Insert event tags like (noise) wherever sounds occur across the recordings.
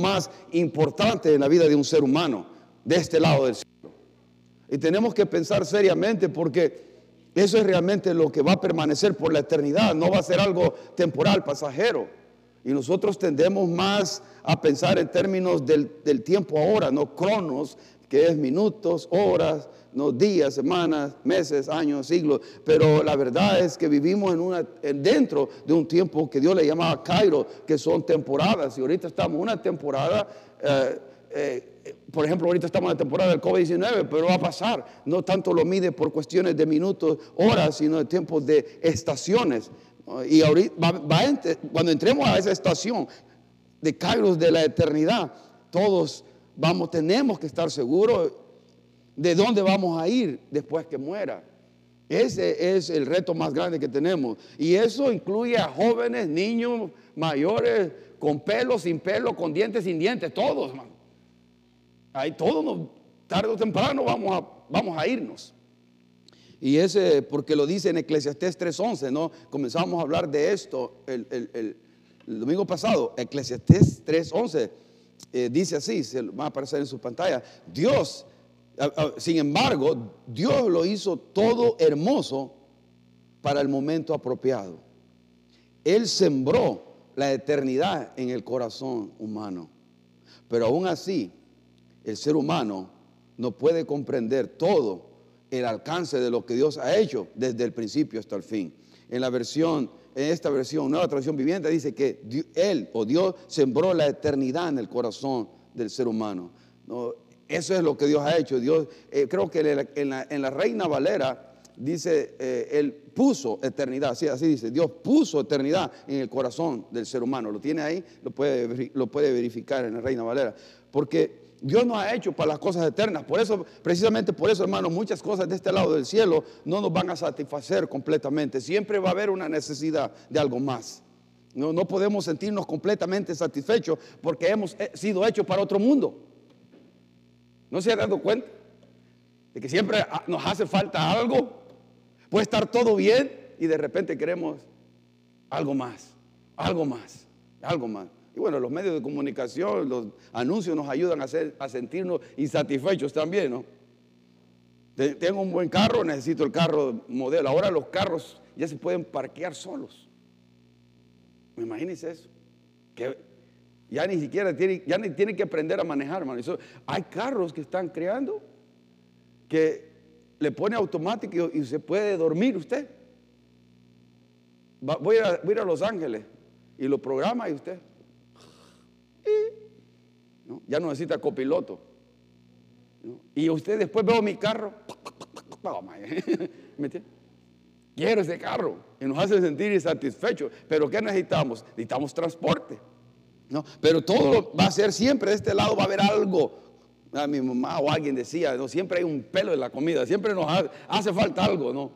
más importante en la vida de un ser humano, de este lado del cielo. Y tenemos que pensar seriamente porque eso es realmente lo que va a permanecer por la eternidad, no va a ser algo temporal, pasajero. Y nosotros tendemos más a pensar en términos del, tiempo ahora, no cronos, que es minutos, horas, no días, semanas, meses, años, siglos. Pero la verdad es que vivimos en una, dentro de un tiempo que Dios le llamaba Cairo, que son temporadas. Y ahorita estamos en una temporada, eh, eh, por ejemplo, ahorita estamos en la temporada del COVID-19, pero va a pasar. No tanto lo mide por cuestiones de minutos, horas, sino de tiempos de estaciones. Y ahorita, cuando entremos a esa estación de Kairos de la eternidad, todos vamos, tenemos que estar seguros de dónde vamos a ir después que muera. Ese es el reto más grande que tenemos. Y eso incluye a jóvenes, niños, mayores, con pelo, sin pelo, con dientes, sin dientes, todos, hermano. Ahí todos, tarde o temprano, vamos a, vamos a irnos. Y ese, porque lo dice en Eclesiastés 3.11, ¿no? Comenzamos a hablar de esto el, domingo pasado. Eclesiastés 3.11 eh, dice así, se va a aparecer en su pantalla. Dios, sin embargo, Dios lo hizo todo hermoso para el momento apropiado. Él sembró la eternidad en el corazón humano. Pero aún así, el ser humano no puede comprender todo el alcance de lo que Dios ha hecho desde el principio hasta el fin. En la versión, en esta versión, nueva traducción viviente, dice que Él o Dios sembró la eternidad en el corazón del ser humano. ¿no? Eso es lo que Dios ha hecho. Dios, eh, creo que en la, Reina Valera dice, eh, Él puso eternidad, así, dice, Dios puso eternidad en el corazón del ser humano. Lo tiene ahí, lo puede, lo puede verificar en la Reina Valera. Porque Dios nos ha hecho para las cosas eternas. Por eso, precisamente por eso, hermanos, muchas cosas de este lado del cielo no nos van a satisfacer completamente. Siempre va a haber una necesidad de algo más. No, no podemos sentirnos completamente satisfechos porque hemos eh, sido hechos para otro mundo. ¿No se ha dado cuenta? De que siempre ah, nos hace falta algo. Puede estar todo bien y de repente queremos algo más, algo más, algo más. Y bueno, los medios de comunicación, los anuncios nos ayudan a, sentirnos insatisfechos también, ¿no? Tengo un buen carro, necesito el carro modelo. Ahora los carros ya se pueden parquear solos. Imagínense eso. Ya ni siquiera tiene, ya ni tiene que aprender a manejar, hermano. hay carros que están creando que le pone automático y, se puede dormir usted. voy, a, voy a ir a Los Ángeles y lo programa y usted. Ya no necesita copiloto. Y usted después veo mi carro. (laughs) Quiero ese carro. Y nos hace sentir insatisfechos. Pero ¿qué necesitamos? Necesitamos transporte. ¿No? Pero todo va a ser siempre de este lado, va a haber algo. Ah, mi mamá o alguien decía, ¿no? siempre hay un pelo en la comida, siempre nos hace, falta algo, ¿no?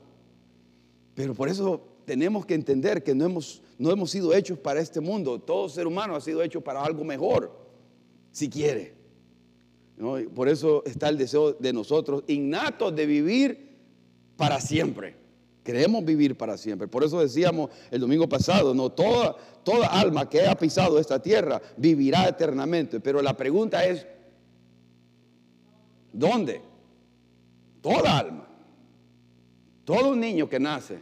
Pero por eso tenemos que entender que no hemos, no hemos sido hechos para este mundo. Todo ser humano ha sido hecho para algo mejor si quiere. Por eso está el deseo de nosotros innato de vivir para siempre. Queremos vivir para siempre. Por eso decíamos el domingo pasado, no toda, toda alma que haya pisado esta tierra vivirá eternamente. Pero la pregunta es, ¿dónde? Toda alma. Todo un niño que nace.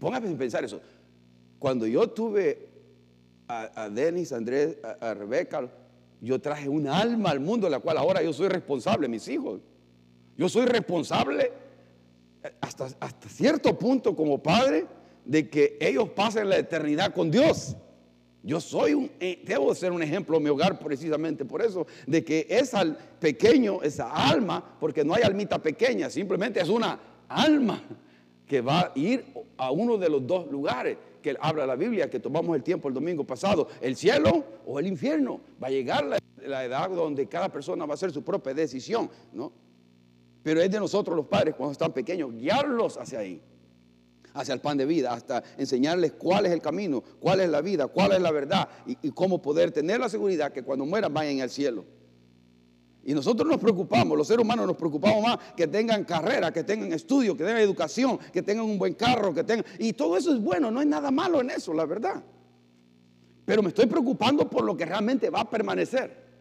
Póngase a pensar eso. Cuando yo tuve a, Denis, a Andrés, a Rebeca, yo traje un alma al mundo, de la cual ahora yo soy responsable, mis hijos. Yo soy responsable hasta, hasta cierto punto como padre de que ellos pasen la eternidad con Dios. Yo soy un, eh, debo ser un ejemplo en mi hogar precisamente por eso, de que esa pequeño, esa alma, porque no hay almita pequeña, simplemente es una alma que va a ir a uno de los dos lugares que habla la Biblia, que tomamos el tiempo el domingo pasado, el cielo o el infierno. Va a llegar la, edad donde cada persona va a hacer su propia decisión, ¿no? Pero es de nosotros los padres cuando están pequeños, guiarlos hacia ahí, hacia el pan de vida, hasta enseñarles cuál es el camino, cuál es la vida, cuál es la verdad y, cómo poder tener la seguridad que cuando mueran vayan al cielo. Y nosotros nos preocupamos, los seres humanos nos preocupamos más que tengan carrera, que tengan estudio, que tengan educación, que tengan un buen carro, que tengan... Y todo eso es bueno, no hay nada malo en eso, la verdad. pero me estoy preocupando por lo que realmente va a permanecer.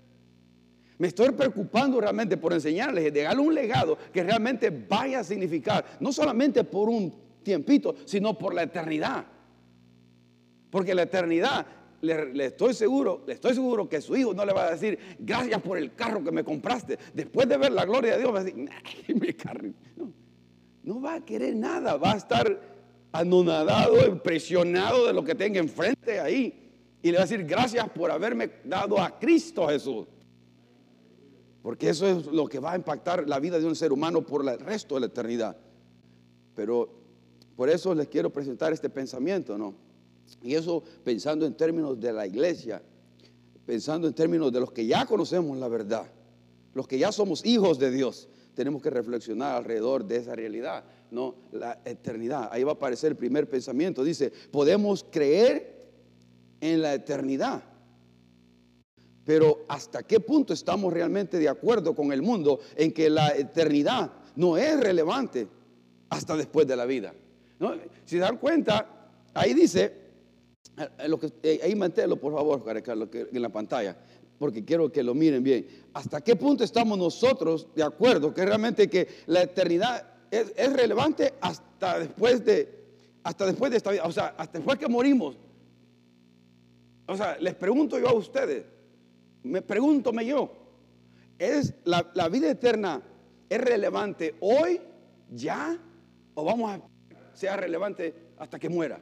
Me estoy preocupando realmente por enseñarles, de darle un legado que realmente vaya a significar, no solamente por un tiempito, sino por la eternidad. Porque la eternidad, le, estoy seguro, le estoy seguro que su hijo no le va a decir, gracias por el carro que me compraste. Después de ver la gloria de Dios, va a decir, mi carro. No va a querer nada, va a estar anonadado, impresionado de lo que tenga enfrente ahí. Y le va a decir, gracias por haberme dado a Cristo Jesús. Porque eso es lo que va a impactar la vida de un ser humano por el resto de la eternidad. Pero por eso les quiero presentar este pensamiento, ¿no? Y eso pensando en términos de la iglesia, pensando en términos de los que ya conocemos la verdad, los que ya somos hijos de Dios, tenemos que reflexionar alrededor de esa realidad, ¿no? La eternidad. Ahí va a aparecer el primer pensamiento. Dice, podemos creer en la eternidad pero ¿hasta qué punto estamos realmente de acuerdo con el mundo en que la eternidad no es relevante hasta después de la vida? Si se dan cuenta, ahí dice, eh, lo que, eh, ahí manténlo por favor, Carlos, en la pantalla, porque quiero que lo miren bien. ¿Hasta qué punto estamos nosotros de acuerdo que realmente que la eternidad es, es relevante hasta después de, hasta después de esta vida? O sea, hasta después que morimos. O sea, les pregunto yo a ustedes, me pregúntome yo, ¿es la, vida eterna es relevante hoy, ya, o vamos a ser relevante hasta que muera?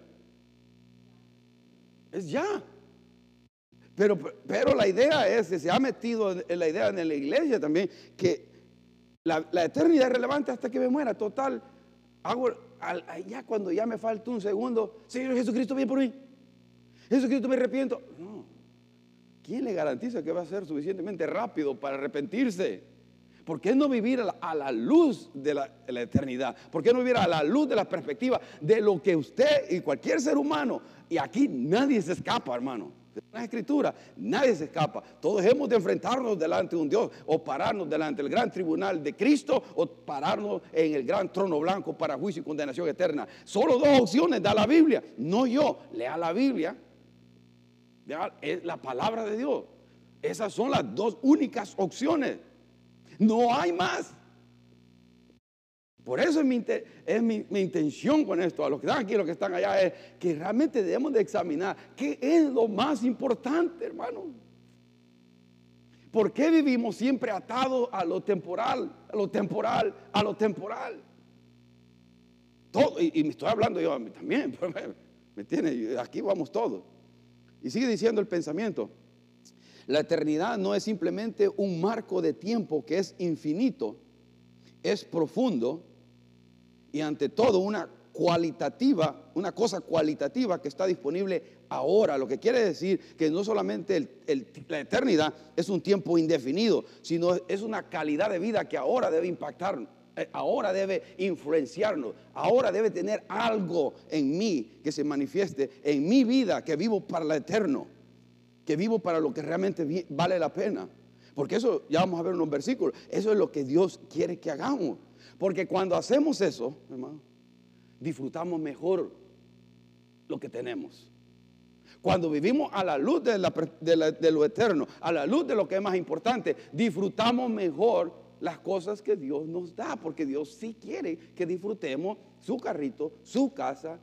Es ya. Pero, pero la idea es, se ha metido en la idea en la iglesia también, que la, eternidad es relevante hasta que me muera. Total, hago, ya cuando ya me falta un segundo, Señor Jesucristo viene por mí. Jesucristo me arrepiento. ¿Quién le garantiza que va a ser suficientemente rápido para arrepentirse? ¿Por qué no vivir a la, luz de la, eternidad? ¿Por qué no vivir a la luz de la perspectiva de lo que usted y cualquier ser humano, y aquí nadie se escapa, hermano? En la escritura, nadie se escapa. Todos hemos de enfrentarnos delante de un Dios o pararnos delante del gran tribunal de Cristo o pararnos en el gran trono blanco para juicio y condenación eterna. Solo dos opciones da la Biblia, no yo. Lea la Biblia es la palabra de Dios. Esas son las dos únicas opciones. No hay más. Por eso es, mi, es mi, intención con esto, a los que están aquí, a los que están allá, es que realmente debemos de examinar qué es lo más importante, hermano. ¿Por qué vivimos siempre atados a lo temporal, a lo temporal, a lo temporal? Todo, y, me estoy hablando yo a mí también, (laughs) ¿me entiendes? Aquí vamos todos. Y sigue diciendo el pensamiento. La eternidad no es simplemente un marco de tiempo que es infinito, es profundo y ante todo una cualitativa, una cosa cualitativa que está disponible ahora, lo que quiere decir que no solamente la eternidad es un tiempo indefinido, sino es una calidad de vida que ahora debe impactarnos ahora debe influenciarnos, ahora debe tener algo en mí que se manifieste en mi vida, que vivo para lo eterno, que vivo para lo que realmente vale la pena. Porque eso, ya vamos a ver unos versículos, eso es lo que Dios quiere que hagamos. Porque cuando hacemos eso, hermano, disfrutamos mejor lo que tenemos. Cuando vivimos a la luz de, de, lo eterno, a la luz de lo que es más importante, disfrutamos mejor las cosas que Dios nos da, porque Dios sí quiere que disfrutemos su carrito, su casa,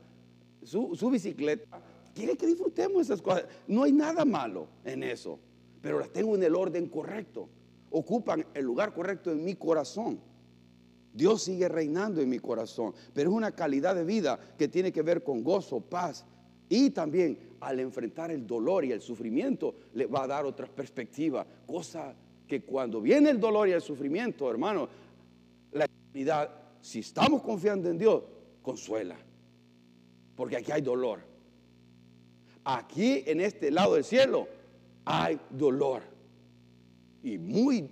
su, bicicleta. Quiere que disfrutemos esas cosas. No hay nada malo en eso, pero las tengo en el orden correcto. Ocupan el lugar correcto en mi corazón. Dios sigue reinando en mi corazón, pero es una calidad de vida que tiene que ver con gozo, paz y también al enfrentar el dolor y el sufrimiento le va a dar otra perspectiva, cosa que cuando viene el dolor y el sufrimiento, hermano, la eternidad, si estamos confiando en Dios, consuela. Porque aquí hay dolor. Aquí en este lado del cielo hay dolor. Y muy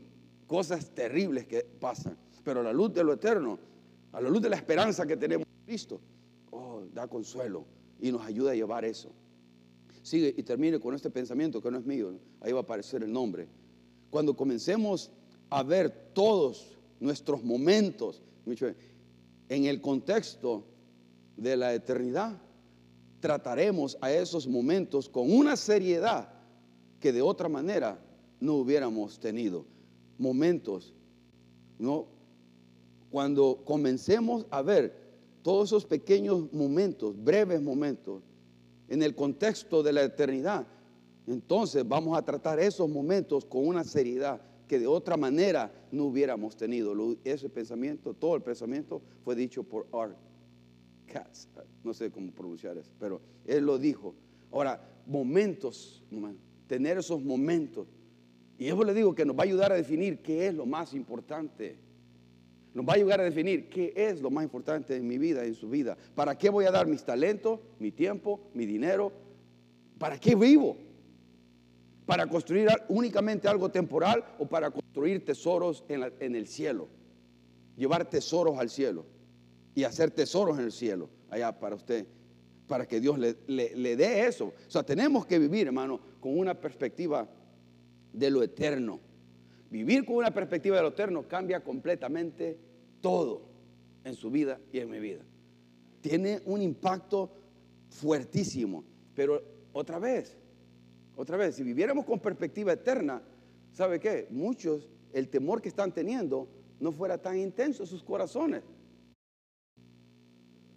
cosas terribles que pasan. Pero a la luz de lo eterno, a la luz de la esperanza que tenemos en Cristo, oh, da consuelo y nos ayuda a llevar eso. Sigue y termine con este pensamiento que no es mío. Ahí va a aparecer el nombre cuando comencemos a ver todos nuestros momentos en el contexto de la eternidad, trataremos a esos momentos con una seriedad que de otra manera no hubiéramos tenido. Momentos, ¿no? Cuando comencemos a ver todos esos pequeños momentos, breves momentos, en el contexto de la eternidad, entonces vamos a tratar esos momentos con una seriedad que de otra manera no hubiéramos tenido. Ese pensamiento, todo el pensamiento fue dicho por Art Katz. No sé cómo pronunciar eso, pero él lo dijo. Ahora, momentos, tener esos momentos. Y eso le digo que nos va a ayudar a definir qué es lo más importante. Nos va a ayudar a definir qué es lo más importante en mi vida, en su vida. ¿Para qué voy a dar mis talentos, mi tiempo, mi dinero? ¿Para qué vivo? ¿Para construir únicamente algo temporal o para construir tesoros en, el cielo? Llevar tesoros al cielo y hacer tesoros en el cielo, allá para usted, para que Dios le, le dé eso. O sea, tenemos que vivir, hermano, con una perspectiva de lo eterno. Vivir con una perspectiva de lo eterno cambia completamente todo en su vida y en mi vida. Tiene un impacto fuertísimo, pero otra vez, otra vez, si viviéramos con perspectiva eterna, ¿sabe qué? Muchos, el temor que están teniendo no fuera tan intenso en sus corazones.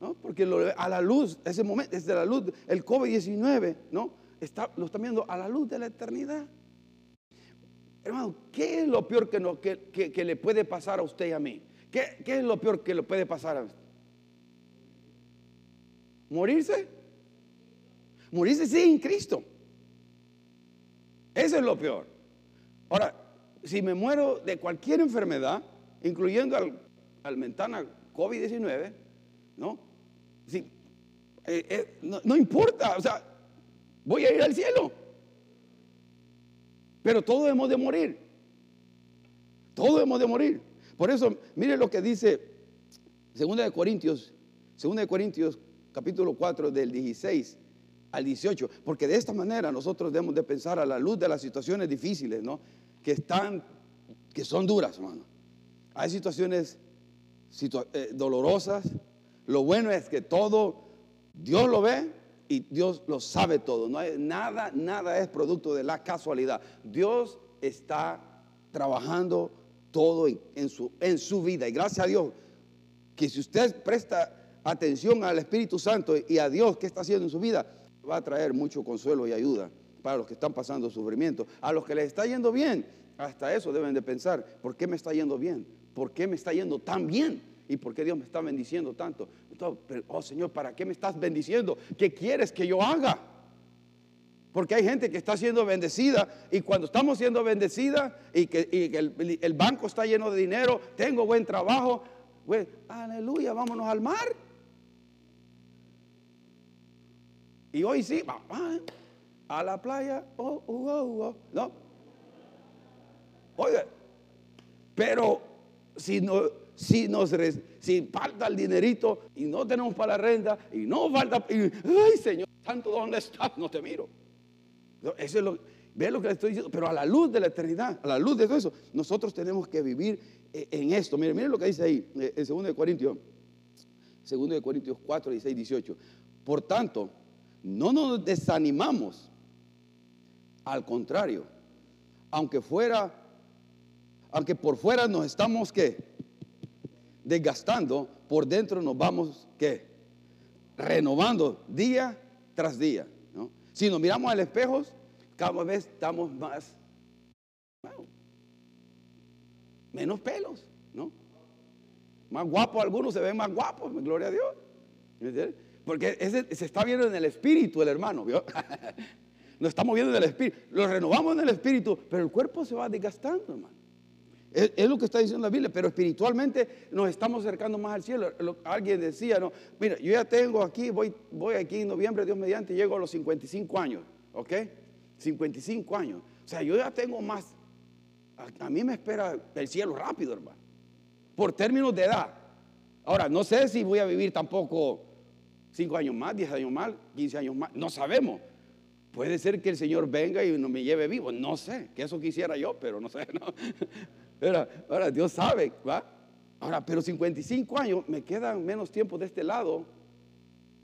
¿No? Porque a la luz, ese momento, desde la luz, el COVID-19, ¿no? Está, lo están viendo a la luz de la eternidad. Hermano, ¿qué es lo peor que, que, le puede pasar a usted y a mí? ¿Qué, ¿Qué, es lo peor que le puede pasar a usted? ¿Morirse? Morirse sin Cristo. Eso es lo peor. Ahora, si me muero de cualquier enfermedad, incluyendo al, al mentana COVID-19, ¿no? Sí, eh, eh, no, importa, o sea, voy a ir al cielo. Pero todos hemos de morir. Todos hemos de morir. Por eso, mire lo que dice 2 de Corintios, 2 de Corintios capítulo 4 del 16 al 18, porque de esta manera nosotros debemos de pensar a la luz de las situaciones difíciles, ¿no? Que están, que son duras, hermano. Hay situaciones eh, dolorosas. Lo bueno es que todo Dios lo ve y Dios lo sabe todo. No hay, nada, nada es producto de la casualidad. Dios está trabajando todo en, su, en su vida. Y gracias a Dios que si usted presta atención al Espíritu Santo y a Dios que está haciendo en su vida, va a traer mucho consuelo y ayuda para los que están pasando sufrimiento. A los que les está yendo bien, hasta eso deben de pensar, ¿por qué me está yendo bien? ¿Por qué me está yendo tan bien? ¿Y por qué Dios me está bendiciendo tanto? oh Señor, ¿para qué me estás bendiciendo? ¿Qué quieres que yo haga? Porque hay gente que está siendo bendecida y cuando estamos siendo bendecida y que, el, banco está lleno de dinero, tengo buen trabajo, pues, aleluya, vámonos al mar. Y hoy sí, a la playa, oh, oh, oh, oh, ¿no? Oiga, pero si, no, si, nos, si falta el dinerito y no tenemos para la renta y no falta, ay Señor Santo, ¿dónde estás? No te miro. Eso es lo, ve lo que le estoy diciendo, pero a la luz de la eternidad, a la luz de todo eso, nosotros tenemos que vivir eh, en esto. Miren, miren lo que dice ahí, eh, en 2 de Corintios, 2 de Corintios 4, 16, 18. Por tanto, no nos desanimamos. Al contrario, aunque fuera, aunque por fuera nos estamos que desgastando, por dentro nos vamos que renovando día tras día. Si nos miramos al espejo, cada vez estamos más, menos pelos, ¿no? Más guapos algunos se ven más guapos, gloria a Dios. Porque se está viendo en el espíritu el hermano, ¿vio? (laughs) Nos estamos viendo en el espíritu. Lo renovamos en el espíritu, pero el cuerpo se va desgastando, hermano. Es, lo que está diciendo la Biblia, pero espiritualmente nos estamos acercando más al cielo. alguien decía, no, mira, yo ya tengo aquí, voy, voy aquí en noviembre, Dios mediante, llego a los 55 años, ¿ok? 55 años. O sea, yo ya tengo más. A, a mí me espera el cielo rápido, hermano. Por términos de edad. Ahora, no sé si voy a vivir tampoco 5 años más, 10 años más, 15 años más, no sabemos. Puede ser que el Señor venga y no me lleve vivo, no sé, que eso quisiera yo, pero no sé, (laughs) no. Ahora, Dios sabe, ¿va? Ahora, pero 55 años, me quedan menos tiempo de este lado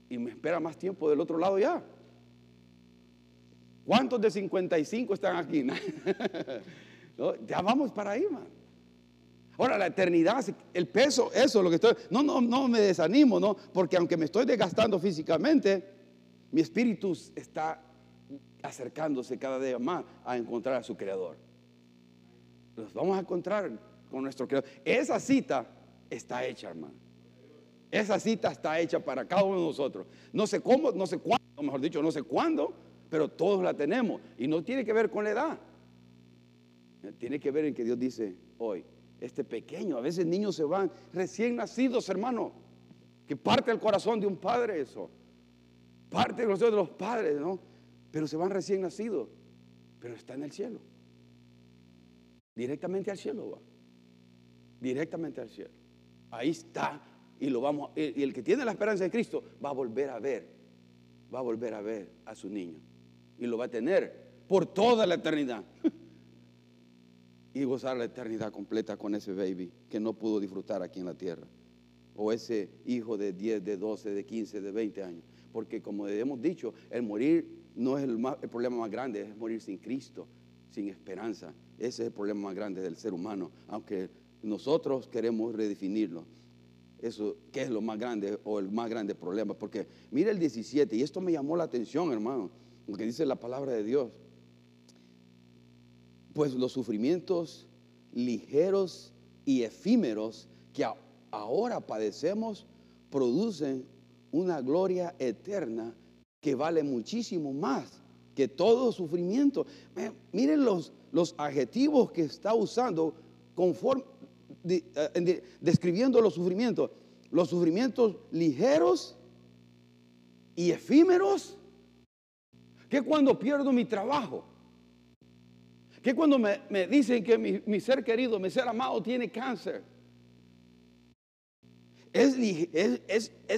y me espera más tiempo del otro lado ya. ¿Cuántos de 55 están aquí? (laughs) Ya vamos para ahí, man. Ahora, la eternidad, el peso, eso es lo que estoy. No, no, no me desanimo, ¿no? Porque aunque me estoy desgastando físicamente, mi espíritu está acercándose cada día más a encontrar a su creador. Los vamos a encontrar con nuestro creador. Esa cita está hecha, hermano. Esa cita está hecha para cada uno de nosotros. No sé cómo, no sé cuándo, mejor dicho, no sé cuándo, pero todos la tenemos. Y no tiene que ver con la edad. Tiene que ver en que Dios dice hoy, este pequeño, a veces niños se van recién nacidos, hermano, que parte el corazón de un padre eso. Parte el corazón de los padres, ¿no? Pero se van recién nacidos, pero está en el cielo. Directamente al cielo va. Directamente al cielo. Ahí está y lo vamos y el que tiene la esperanza en Cristo va a volver a ver, va a volver a ver a su niño y lo va a tener por toda la eternidad. (laughs) y gozar la eternidad completa con ese baby que no pudo disfrutar aquí en la tierra. O ese hijo de 10, de 12, de 15, de 20 años. Porque como hemos dicho, el morir no es el, problema más grande, es morir sin Cristo, sin esperanza. Ese es el problema más grande del ser humano, aunque nosotros queremos redefinirlo eso, qué es lo más grande o el más grande problema. Porque mira el 17, y esto me llamó la atención, hermano, lo que dice la palabra de Dios. Pues los sufrimientos ligeros y efímeros que ahora padecemos producen una gloria eterna que vale muchísimo más que todo sufrimiento. Miren los, los adjetivos que está usando conforme, eh, describiendo los sufrimientos, los sufrimientos ligeros y efímeros, que cuando pierdo mi trabajo, que cuando me, dicen que mi, ser querido, mi ser amado tiene cáncer, es,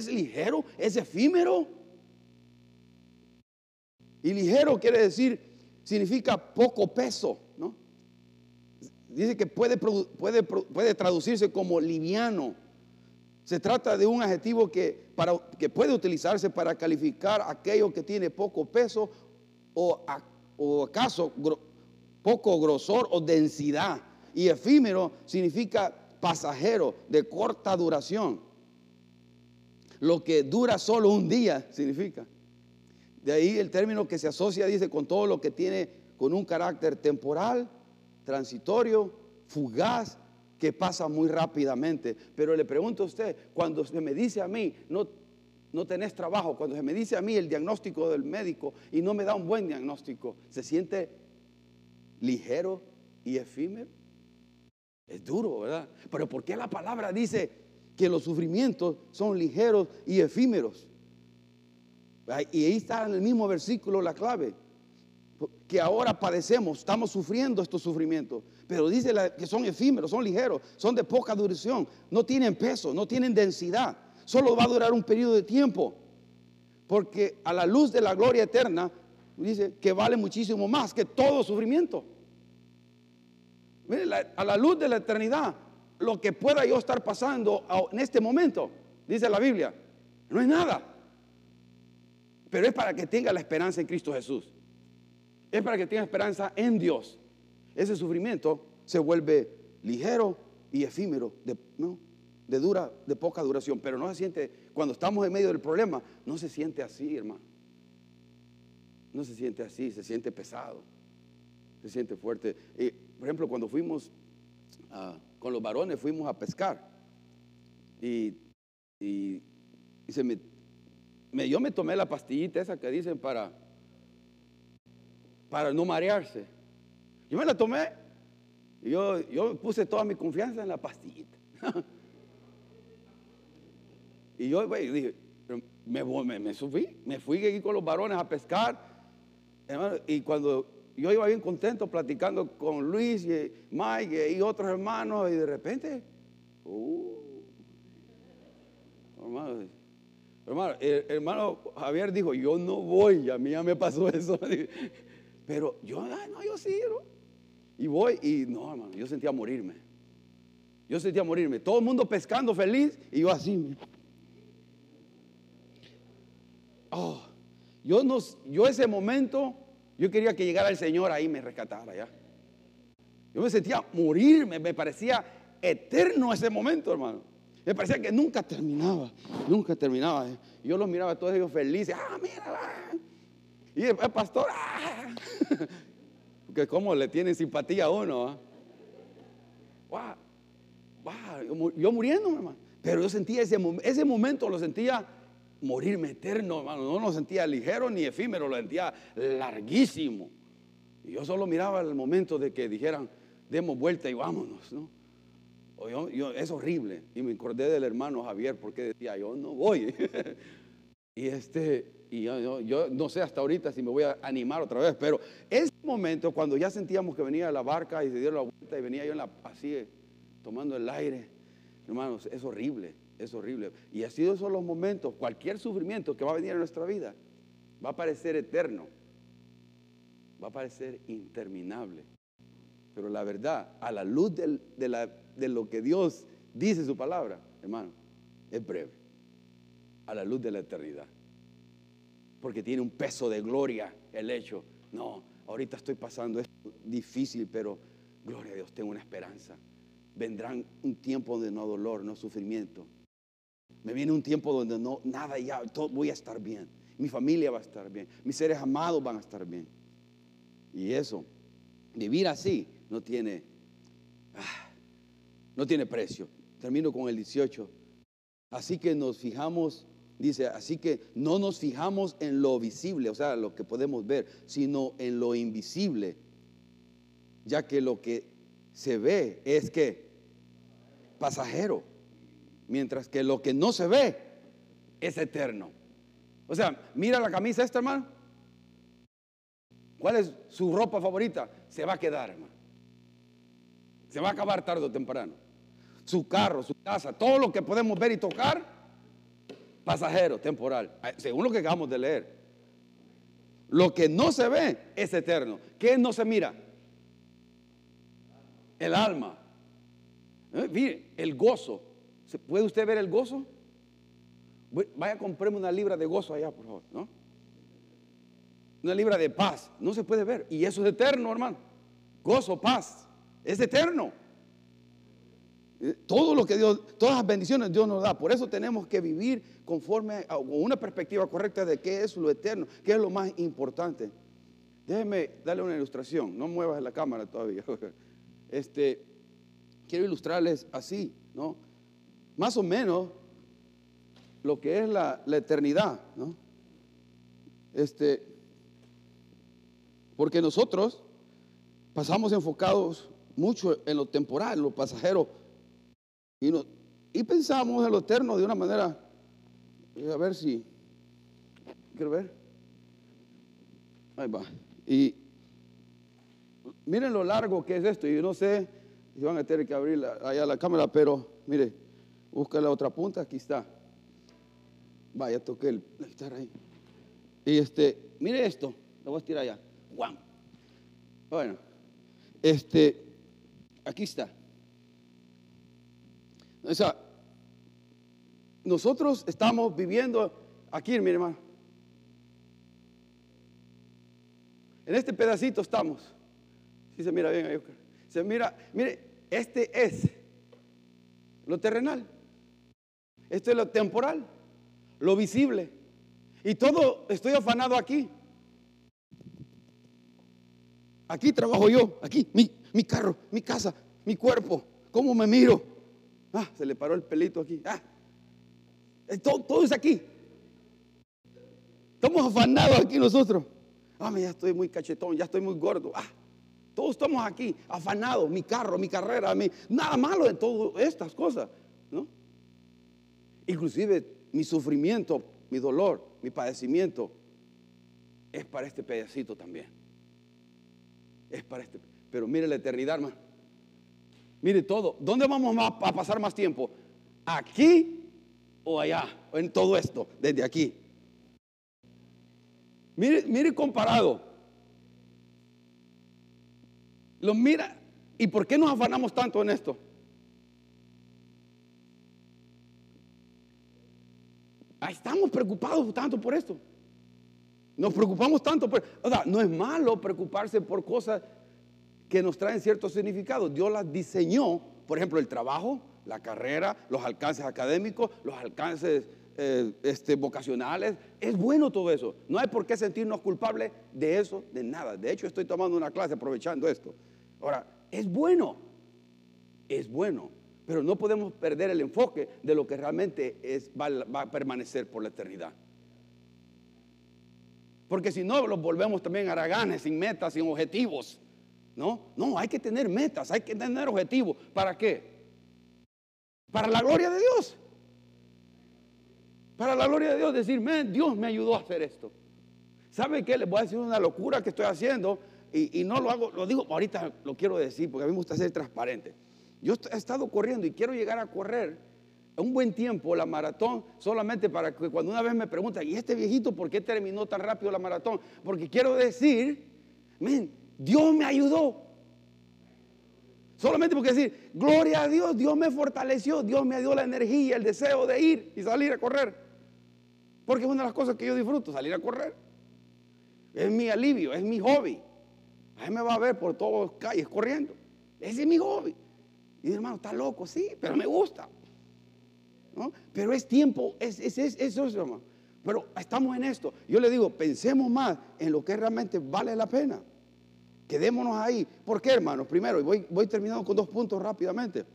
ligero, es efímero. Y ligero quiere decir, significa poco peso, ¿no? dice que puede, traducirse como liviano. Se trata de un adjetivo que, para, que puede utilizarse para calificar aquello que tiene poco peso o, o acaso poco grosor o densidad. Y efímero significa pasajero, de corta duración. Lo que dura solo un día significa. De ahí el término que se asocia, dice, con todo lo que tiene con un carácter temporal, transitorio, fugaz, que pasa muy rápidamente. Pero le pregunto a usted, cuando se me dice a mí, no, no tenés trabajo, cuando se me dice a mí el diagnóstico del médico y no me da un buen diagnóstico, ¿se siente ligero y efímero? Es duro, ¿verdad? Pero ¿por qué la palabra dice que los sufrimientos son ligeros y efímeros? Y ahí está en el mismo versículo la clave que ahora padecemos, estamos sufriendo estos sufrimientos, pero dice que son efímeros, son ligeros, son de poca duración, no tienen peso, no tienen densidad, solo va a durar un periodo de tiempo, porque a la luz de la gloria eterna, dice que vale muchísimo más que todo sufrimiento. Mire, a la luz de la eternidad, lo que pueda yo estar pasando en este momento, dice la Biblia, no es nada, pero es para que tenga la esperanza en Cristo Jesús es para que tenga esperanza en Dios. Ese sufrimiento se vuelve ligero y efímero, de, de dura, de poca duración, pero no se siente, cuando estamos en medio del problema, no se siente así, hermano. No se siente así, se siente pesado, se siente fuerte. por ejemplo, cuando fuimos con los varones, fuimos a pescar y, se me, yo me tomé la pastillita esa que dicen para para no marearse. Yo me la tomé y yo, yo puse toda mi confianza en la pastillita. (laughs) y yo dije, me, me, me, subí, me fui aquí con los varones a pescar. Y cuando yo iba bien contento platicando con Luis y Mike y otros hermanos, y de repente, uh, hermano, hermano, hermano Javier dijo, yo no voy, a mí ya me pasó (laughs) eso. Pero yo, no, yo sí, Y voy y no, hermano, yo sentía morirme. Yo sentía morirme. Todo el mundo pescando feliz y yo así. oh, yo, no, yo ese momento, yo quería que llegara el Señor ahí y me rescatara ya. Yo me sentía morirme, me parecía eterno ese momento, hermano. Me parecía que nunca terminaba, nunca terminaba. Yo los miraba a todos ellos felices. Ah, mira, y el, pastor, ah. (laughs) que como le tienen simpatía a uno. ¿ah? yo muriéndome, hermano. Pero yo sentía ese, ese momento, lo sentía morirme eterno, hermano. No lo sentía ligero ni efímero, lo sentía larguísimo. Y yo solo miraba el momento de que dijeran, demos vuelta y vámonos, ¿no? es horrible. Y me acordé del hermano Javier porque decía, yo no voy. (laughs) y este, y yo, no sé hasta ahorita si me voy a animar otra vez, pero ese momento cuando ya sentíamos que venía la barca y se dieron la vuelta y venía yo en la, así tomando el aire, hermanos, es horrible, es horrible. Y así son los momentos, cualquier sufrimiento que va a venir en nuestra vida va a parecer eterno, va a parecer interminable. Pero la verdad, a la luz de, la, de lo que Dios dice su palabra, hermano, es breve. A la luz de la eternidad. Porque tiene un peso de gloria el hecho. No, ahorita estoy pasando esto difícil, pero gloria a Dios, tengo una esperanza. Vendrán un tiempo donde no dolor, no sufrimiento. Me viene un tiempo donde no nada ya, voy a estar bien. Mi familia va a estar bien. Mis seres amados van a estar bien. Y eso, vivir así, no tiene, ah, no tiene precio. Termino con el 18. Así que nos fijamos, dice, así que no nos fijamos en lo visible, o sea, lo que podemos ver, sino en lo invisible, ya que lo que se ve es que pasajero, mientras que lo que no se ve es eterno. O sea, mira la camisa esta, hermano. ¿Cuál es su ropa favorita? Se va a quedar, hermano. Se va a acabar tarde o temprano. Su carro, su casa, todo lo que podemos ver y tocar, pasajero, temporal, eh, según lo que acabamos de leer. Lo que no se ve es eterno. ¿Qué no se mira? El alma. ¿Eh? Mire, el gozo. ¿Puede usted ver el gozo? Vaya a comprarme una libra de gozo allá, por favor, ¿no? Una libra de paz. No se puede ver. Y eso es eterno, hermano. Gozo, paz es eterno. Eh, todo lo que Dios, todas las bendiciones Dios nos da. Por eso tenemos que vivir conforme a una perspectiva correcta de qué es lo eterno, qué es lo más importante. Déjeme darle una ilustración. No muevas la cámara todavía. (laughs) Este, quiero ilustrarles así, ¿no? Más o menos lo que es la, la eternidad, ¿no? Este, porque nosotros pasamos enfocados mucho en lo temporal, lo pasajero. Y, no, y pensamos en lo eterno de una manera, a ver si, quiero ver. Ahí va. Y miren lo largo que es esto. Y no sé si van a tener que abrir allá la cámara, pero mire, busca la otra punta, aquí está. Vaya, toqué el, la ahí. Y este, mire esto, lo voy a estirar allá. Bueno, este, Aquí está. O sea, nosotros estamos viviendo aquí, mi hermano. En este pedacito estamos. Si se mira bien ahí, se mira, mire, este es lo terrenal. Esto es lo temporal, lo visible. Y todo estoy afanado aquí. Aquí trabajo yo, aquí, mi, mi carro, mi casa, mi cuerpo, cómo me miro. Ah, se le paró el pelito aquí. Ah, todo, todo es aquí. Estamos afanados aquí nosotros. Ah, ya estoy muy cachetón, ya estoy muy gordo. Ah, todos estamos aquí, afanados. Mi carro, mi carrera, mi, nada malo de todas estas cosas. Inclusive mi sufrimiento, mi dolor, mi padecimiento es para este pedacito también. Es para este pero mire la eternidad, hermano. Mire todo. ¿Dónde vamos a pasar más tiempo? ¿Aquí o allá? En todo esto, desde aquí. Mire, mire comparado. Lo mira. ¿Y por qué nos afanamos tanto en esto? Estamos preocupados tanto por esto. Nos preocupamos tanto, por, o sea, no es malo preocuparse por cosas que nos traen cierto significado. Dios las diseñó, por ejemplo, el trabajo, la carrera, los alcances académicos, los alcances eh, este, vocacionales. Es bueno todo eso. No hay por qué sentirnos culpables de eso, de nada. De hecho, estoy tomando una clase aprovechando esto. Ahora, es bueno, es bueno, pero no podemos perder el enfoque de lo que realmente es, va, va a permanecer por la eternidad. Porque si no, los volvemos también haraganes, sin metas, sin objetivos. No, no, hay que tener metas, hay que tener objetivos. ¿Para qué? Para la gloria de Dios. Para la gloria de Dios, decirme, Dios me ayudó a hacer esto. ¿Sabe qué? Les voy a decir una locura que estoy haciendo y, y, no lo hago, lo digo, ahorita lo quiero decir porque a mí me gusta ser transparente. Yo he estado corriendo y quiero llegar a correr un buen tiempo la maratón solamente para que cuando una vez me preguntan, ¿y este viejito por qué terminó tan rápido la maratón? Porque quiero decir, men, Dios me ayudó. Solamente porque decir, gloria a Dios, Dios me fortaleció, Dios me dio la energía, el deseo de ir y salir a correr. Porque es una de las cosas que yo disfruto, salir a correr. Es mi alivio, es mi hobby. Ahí me va a ver por todas las calles corriendo. Ese es mi hobby. Y hermano, está loco, sí, pero me gusta. Pero es tiempo, es, es, es, eso es, hermano. Pero estamos en esto. Yo le digo, pensemos más en lo que realmente vale la pena. Quedémonos ahí. ¿Por qué, hermanos? Primero, y voy, voy terminando con dos puntos rápidamente.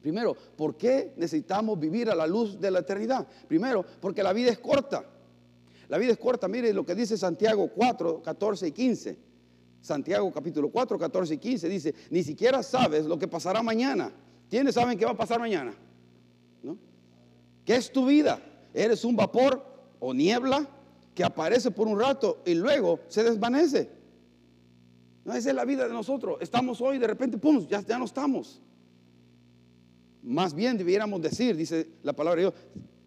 Primero, ¿por qué necesitamos vivir a la luz de la eternidad? Primero, porque la vida es corta. La vida es corta. Mire lo que dice Santiago 4, 14 y 15. Santiago capítulo 4, 14 y 15 dice, ni siquiera sabes lo que pasará mañana. ¿Quiénes saben qué va a pasar mañana? ¿No? ¿Qué es tu vida? ¿Eres un vapor o niebla que aparece por un rato y luego se desvanece? No, esa es la vida de nosotros. Estamos hoy, de repente, pum, ya, ya no estamos. Más bien debiéramos decir, dice la palabra de Dios,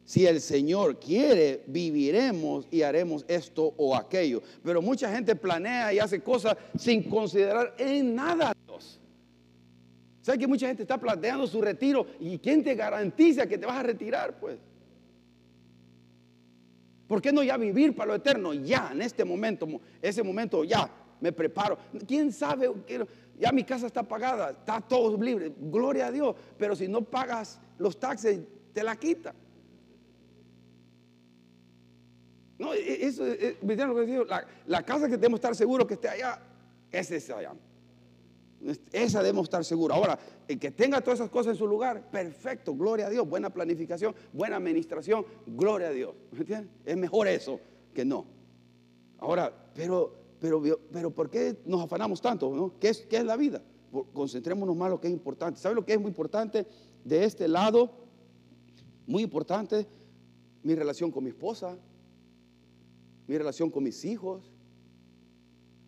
si el Señor quiere, viviremos y haremos esto o aquello. Pero mucha gente planea y hace cosas sin considerar en nada a Dios. ¿Sabes que mucha gente está planteando su retiro? ¿Y quién te garantiza que te vas a retirar? Pues. ¿Por qué no ya vivir para lo eterno? Ya, en este momento, ese momento ya, me preparo. ¿Quién sabe? Ya mi casa está pagada, está todo libre, gloria a Dios. Pero si no pagas los taxes, te la quita. No, e, eso, e, ¿me lo que digo? La, casa que debemos estar seguros que esté allá, es esa allá. Esa debemos estar seguros. Ahora, el que tenga todas esas cosas en su lugar, perfecto, gloria a Dios, buena planificación, buena administración, gloria a Dios. ¿Me entiendes? Es mejor eso que no. Ahora, pero, pero, pero ¿por qué nos afanamos tanto? ¿Qué, es, ¿Qué es la vida? Concentrémonos más en lo que es importante. ¿Sabe lo que es muy importante de este lado? Muy importante, mi relación con mi esposa, mi relación con mis hijos,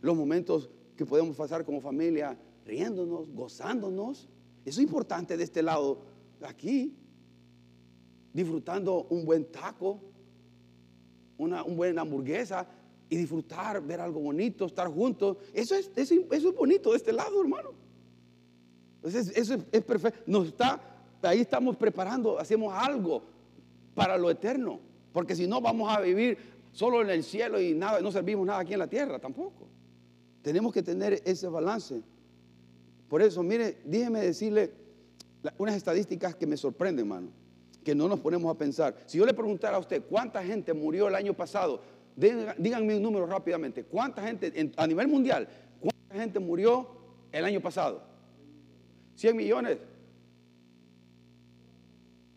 los momentos que podemos pasar como familia riéndonos, gozándonos. Eso es importante de este lado, aquí, disfrutando un buen taco, una, buena hamburguesa y disfrutar, ver algo bonito, estar juntos. Eso es, eso, es bonito de este lado, hermano. Entonces, eso es, perfecto. Nos está, ahí estamos preparando, hacemos algo para lo eterno. Porque si no, vamos a vivir solo en el cielo y nada, no servimos nada aquí en la tierra tampoco. Tenemos que tener ese balance. Por eso, mire, déjeme decirle unas estadísticas que me sorprenden, hermano, que no nos ponemos a pensar. Si yo le preguntara a usted cuánta gente murió el año pasado, díganme un número rápidamente. ¿Cuánta gente a nivel mundial, cuánta gente murió el año pasado? ¿100 millones?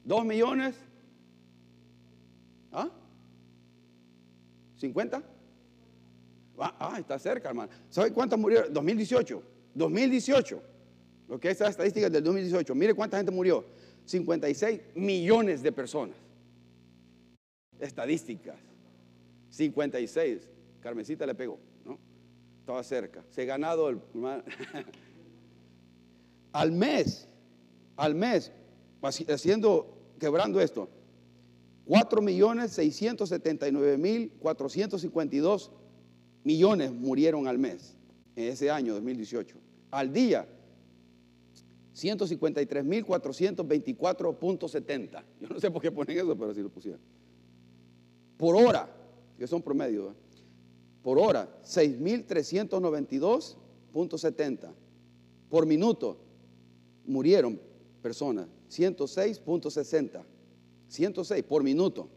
¿2 millones? ¿Ah? ¿50? Ah, ah, está cerca, hermano. ¿Sabe cuántas murieron? 2018. 2018, lo que es la estadística del 2018, mire cuánta gente murió. 56 millones de personas. Estadísticas. 56. Carmencita le pegó, ¿no? Estaba cerca. Se ha ganado el... (laughs) al mes, al mes, haciendo, quebrando esto, 4 millones 679 mil 452 millones murieron al mes en ese año 2018. Al día, 153.424.70. Yo no sé por qué ponen eso, pero si lo pusieron. Por hora, que son promedios. por hora, 6.392.70. Por minuto murieron personas, 106.60. 106 por minuto.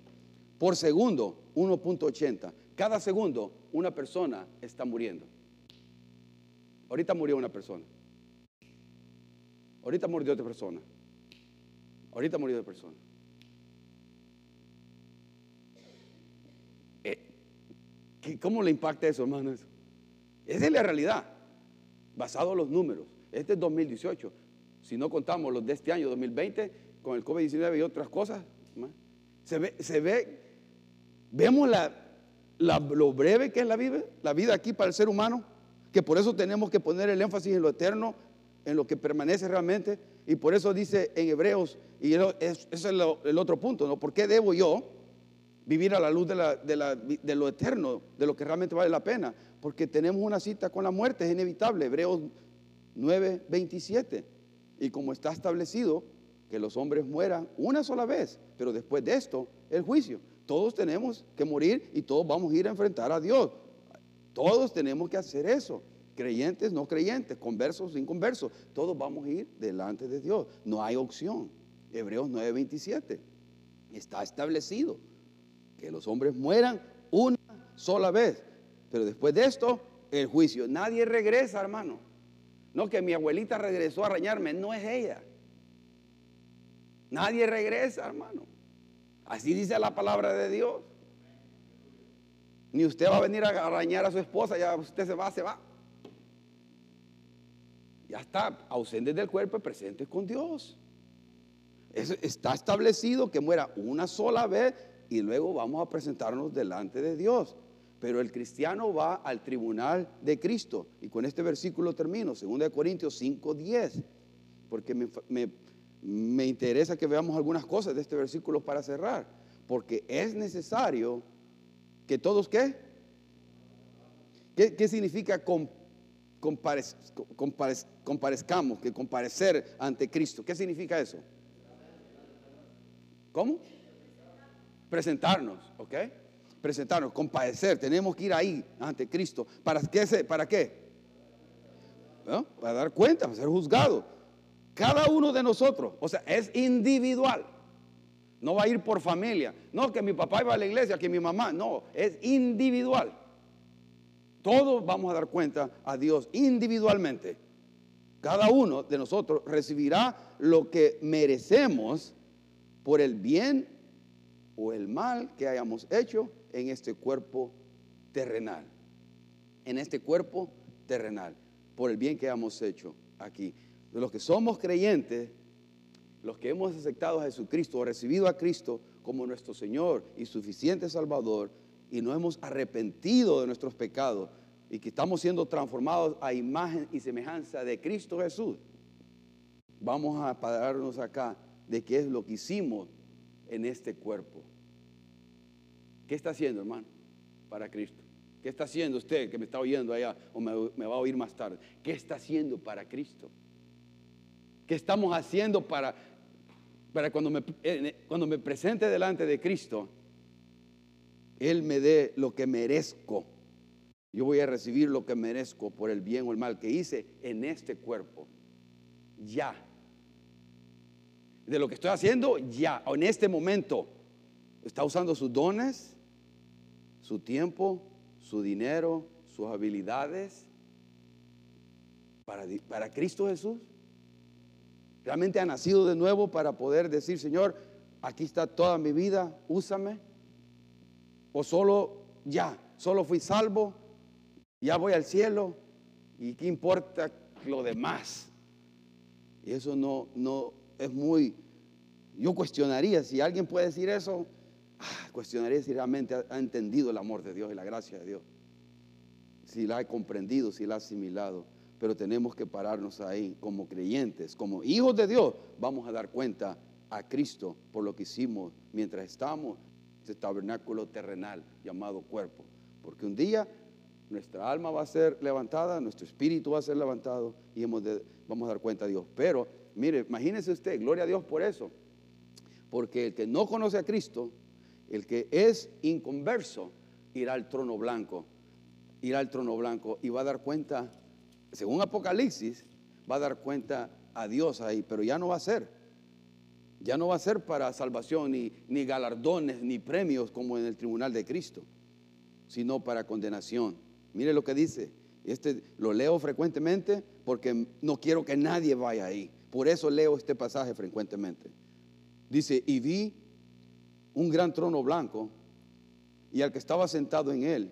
Por segundo, 1.80. Cada segundo, una persona está muriendo. Ahorita murió una persona. Ahorita murió otra persona. Ahorita murió otra persona. Eh, ¿Cómo le impacta eso, hermanos? Esa es la realidad, basado en los números. Este es 2018. Si no contamos los de este año, 2020, con el COVID-19 y otras cosas, se ve, vemos lo breve que es la vida, la vida aquí para el ser humano, que por eso tenemos que poner el énfasis en lo eterno, en lo que permanece realmente, y por eso dice en Hebreos, y ese es el otro punto, ¿no? ¿Por qué debo yo vivir a la luz de, lo eterno, de lo que realmente vale la pena? Porque tenemos una cita con la muerte, es inevitable, Hebreos 9, 27. Y como está establecido que los hombres mueran una sola vez, pero después de esto, el juicio. Todos tenemos que morir y todos vamos a ir a enfrentar a Dios. Todos tenemos que hacer eso. Creyentes, no creyentes, conversos, inconversos. Todos vamos a ir delante de Dios. No hay opción. Hebreos 9:27. Está establecido que los hombres mueran una sola vez. Pero después de esto, el juicio. Nadie regresa, hermano. No que mi abuelita regresó a arañarme, no es ella. Nadie regresa, hermano. Así dice la palabra de Dios. Ni usted va a venir a arañar a su esposa, ya usted se va, se va. Ya está ausente del cuerpo presente con Dios. está establecido que muera una sola vez y luego vamos a presentarnos delante de Dios. Pero el cristiano va al tribunal de Cristo. Y con este versículo termino, 2 Corintios 5:10, porque me, interesa que veamos algunas cosas de este versículo para cerrar. Porque es necesario que todos, ¿qué? ¿Qué, significa comparezcamos, que comparecer ante Cristo? ¿Qué significa eso? ¿Cómo? Presentarnos, ¿ok? presentarnos, compadecer, tenemos que ir ahí ante Cristo. ¿Para qué? ¿Para qué? Para dar cuenta, para ser juzgado. Cada uno de nosotros, o sea, es individual. No va a ir por familia. No, que mi papá iba a la iglesia, que mi mamá. No, es individual. Todos vamos a dar cuenta a Dios individualmente. Cada uno de nosotros recibirá lo que merecemos por el bien o el mal que hayamos hecho en este cuerpo terrenal. En este cuerpo terrenal, por el bien que hemos hecho aquí. De los que somos creyentes, los que hemos aceptado a Jesucristo o recibido a Cristo como nuestro Señor y suficiente Salvador, y no hemos arrepentido de nuestros pecados y que estamos siendo transformados a imagen y semejanza de Cristo Jesús, vamos a pararnos acá de qué es lo que hicimos en este cuerpo. ¿Qué está haciendo, hermano, para Cristo? ¿Qué está haciendo usted que me está oyendo allá o me, va a oír más tarde? ¿Qué está haciendo para Cristo? ¿Qué estamos haciendo para, para cuando, me, cuando me presente delante de Cristo, Él me dé lo que merezco? Yo voy a recibir lo que merezco por el bien o el mal que hice en este cuerpo. Ya. De lo que estoy haciendo, ya. En este momento. Está usando sus dones su tiempo, su dinero, sus habilidades para, para Cristo Jesús? ¿Realmente ha nacido de nuevo para poder decir, Señor, aquí está toda mi vida, úsame? ¿O solo ya, solo fui salvo, ya voy al cielo y qué importa lo demás? Y eso no, no es muy, yo cuestionaría si alguien puede decir eso, Ah, cuestionaría si realmente ha, entendido el amor de Dios y la gracia de Dios. Si la ha comprendido, si la ha asimilado. Pero tenemos que pararnos ahí como creyentes, como hijos de Dios. Vamos a dar cuenta a Cristo por lo que hicimos mientras estamos en este tabernáculo terrenal llamado cuerpo. Porque un día nuestra alma va a ser levantada, nuestro espíritu va a ser levantado y vamos a dar cuenta a Dios. Pero, mire, imagínese usted, gloria a Dios por eso. Porque el que no conoce a Cristo el que es inconverso irá al trono blanco irá al trono blanco y va a dar cuenta, según Apocalipsis, va a dar cuenta a Dios ahí, pero ya no va a ser. Ya no va a ser para salvación, ni, ni galardones, ni premios como en el tribunal de Cristo, sino para condenación. Mire lo que dice. Este lo leo frecuentemente porque no quiero que nadie vaya ahí. Por eso leo este pasaje frecuentemente. Dice, y vi un gran trono blanco y al que estaba sentado en él,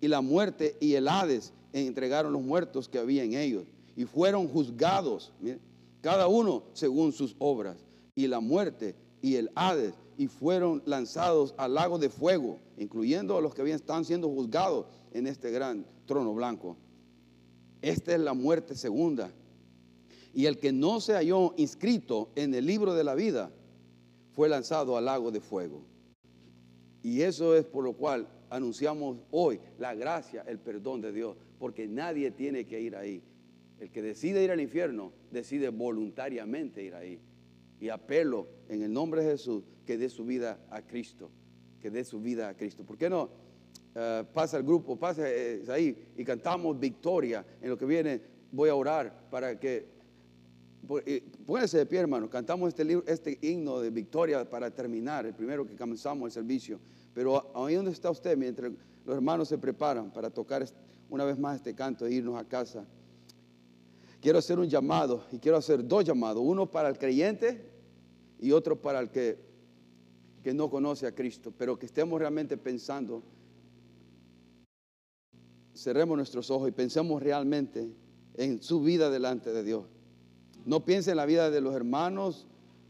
y la muerte y el Hades entregaron los muertos que había en ellos y fueron juzgados, cada uno según sus obras, y la muerte y el Hades, y fueron lanzados al lago de fuego, incluyendo a los que están siendo juzgados en este gran trono blanco. Esta es la muerte segunda. Y el que no se halló inscrito en el libro de la vida fue lanzado al lago de fuego. Y eso es por lo cual anunciamos hoy la gracia, el perdón de Dios, porque nadie tiene que ir ahí. El que decide ir al infierno, decide voluntariamente ir ahí. Y apelo en el nombre de Jesús que dé su vida a Cristo, que dé su vida a Cristo. ¿Por qué no eh, pasa el grupo, pasa eh, ahí y cantamos victoria? En lo que viene voy a orar para que... Eh, pónganse de pie, hermano. Cantamos este, este himno de victoria para terminar, el primero que comenzamos el servicio. Pero ahí donde está usted, mientras los hermanos se preparan para tocar una vez más este canto e irnos a casa quiero hacer un llamado y quiero hacer dos llamados, uno para el creyente y otro para el que, que no conoce a Cristo, pero que estemos realmente pensando, cerremos nuestros ojos y pensemos realmente en su vida delante de Dios. No piense en la vida de los hermanos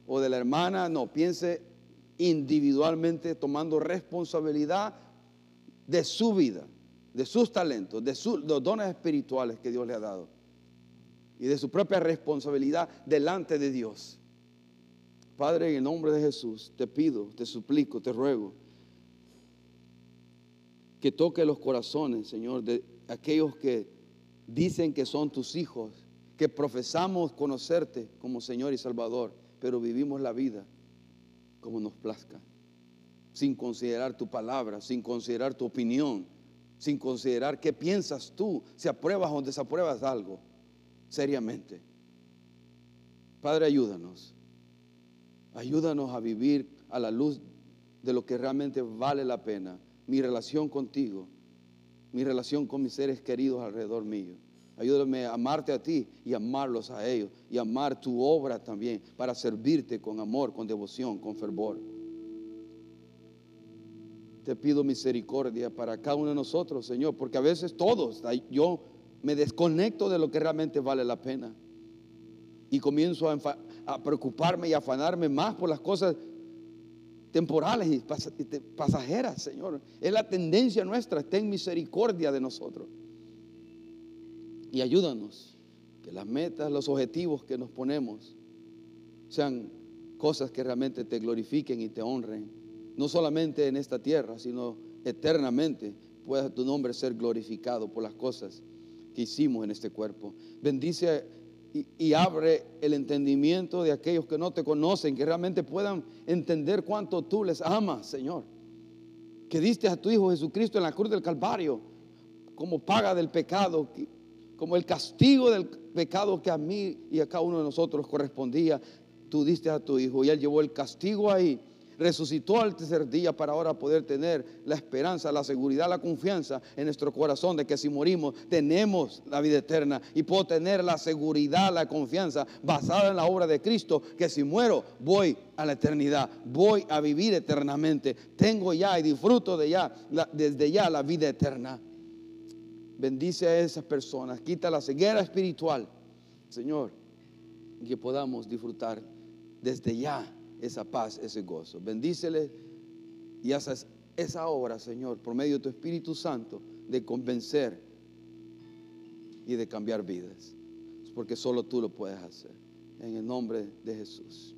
o de la hermana, no, piense individualmente tomando responsabilidad de su vida, de sus talentos, de, sus, los dones espirituales que Dios le ha dado y de su propia responsabilidad delante de Dios. Padre, en el nombre de Jesús, te pido, te suplico, te ruego que toque los corazones, Señor, de aquellos que dicen que son tus hijos, que profesamos conocerte como Señor y Salvador, pero vivimos la vida como nos plazca, sin considerar tu palabra, sin considerar tu opinión, sin considerar qué piensas tú, si apruebas o desapruebas algo seriamente. Padre, ayúdanos. Ayúdanos a vivir a la luz de lo que realmente vale la pena. Mi relación contigo, mi relación con mis seres queridos alrededor mío. Ayúdame a amarte a ti y amarlos a ellos y amar tu obra también para servirte con amor, con devoción, con fervor. Te pido misericordia para cada uno de nosotros, Señor, porque a veces todos, yo me desconecto de lo que realmente vale la pena. Y comienzo a, preocuparme y afanarme más por las cosas temporales y pasajeras, Señor. Es la tendencia nuestra. Ten misericordia de nosotros. Y ayúdanos que las metas, los objetivos que nos ponemos sean cosas que realmente te glorifiquen y te honren. No solamente en esta tierra, sino eternamente pueda tu nombre ser glorificado por las cosas que hicimos en este cuerpo. Bendice y, abre el entendimiento de aquellos que no te conocen, que realmente puedan entender cuánto tú les amas, Señor. Que diste a tu Hijo Jesucristo en la cruz del Calvario como paga del pecado, como el castigo del pecado que a mí y a cada uno de nosotros correspondía. Tú diste a tu Hijo y Él llevó el castigo ahí resucitó al tercer día para ahora poder tener la esperanza, la seguridad, la confianza en nuestro corazón de que si morimos tenemos la vida eterna y puedo tener la seguridad, la confianza basada en la obra de Cristo, que si muero voy a la eternidad, voy a vivir eternamente, tengo ya y disfruto de ya, desde ya la vida eterna. Bendice a esas personas, quita la ceguera espiritual, Señor, y que podamos disfrutar desde ya esa paz, ese gozo. Bendícele y haz esa obra, Señor, por medio de tu Espíritu Santo, de convencer y de cambiar vidas. Porque solo tú lo puedes hacer. En el nombre de Jesús.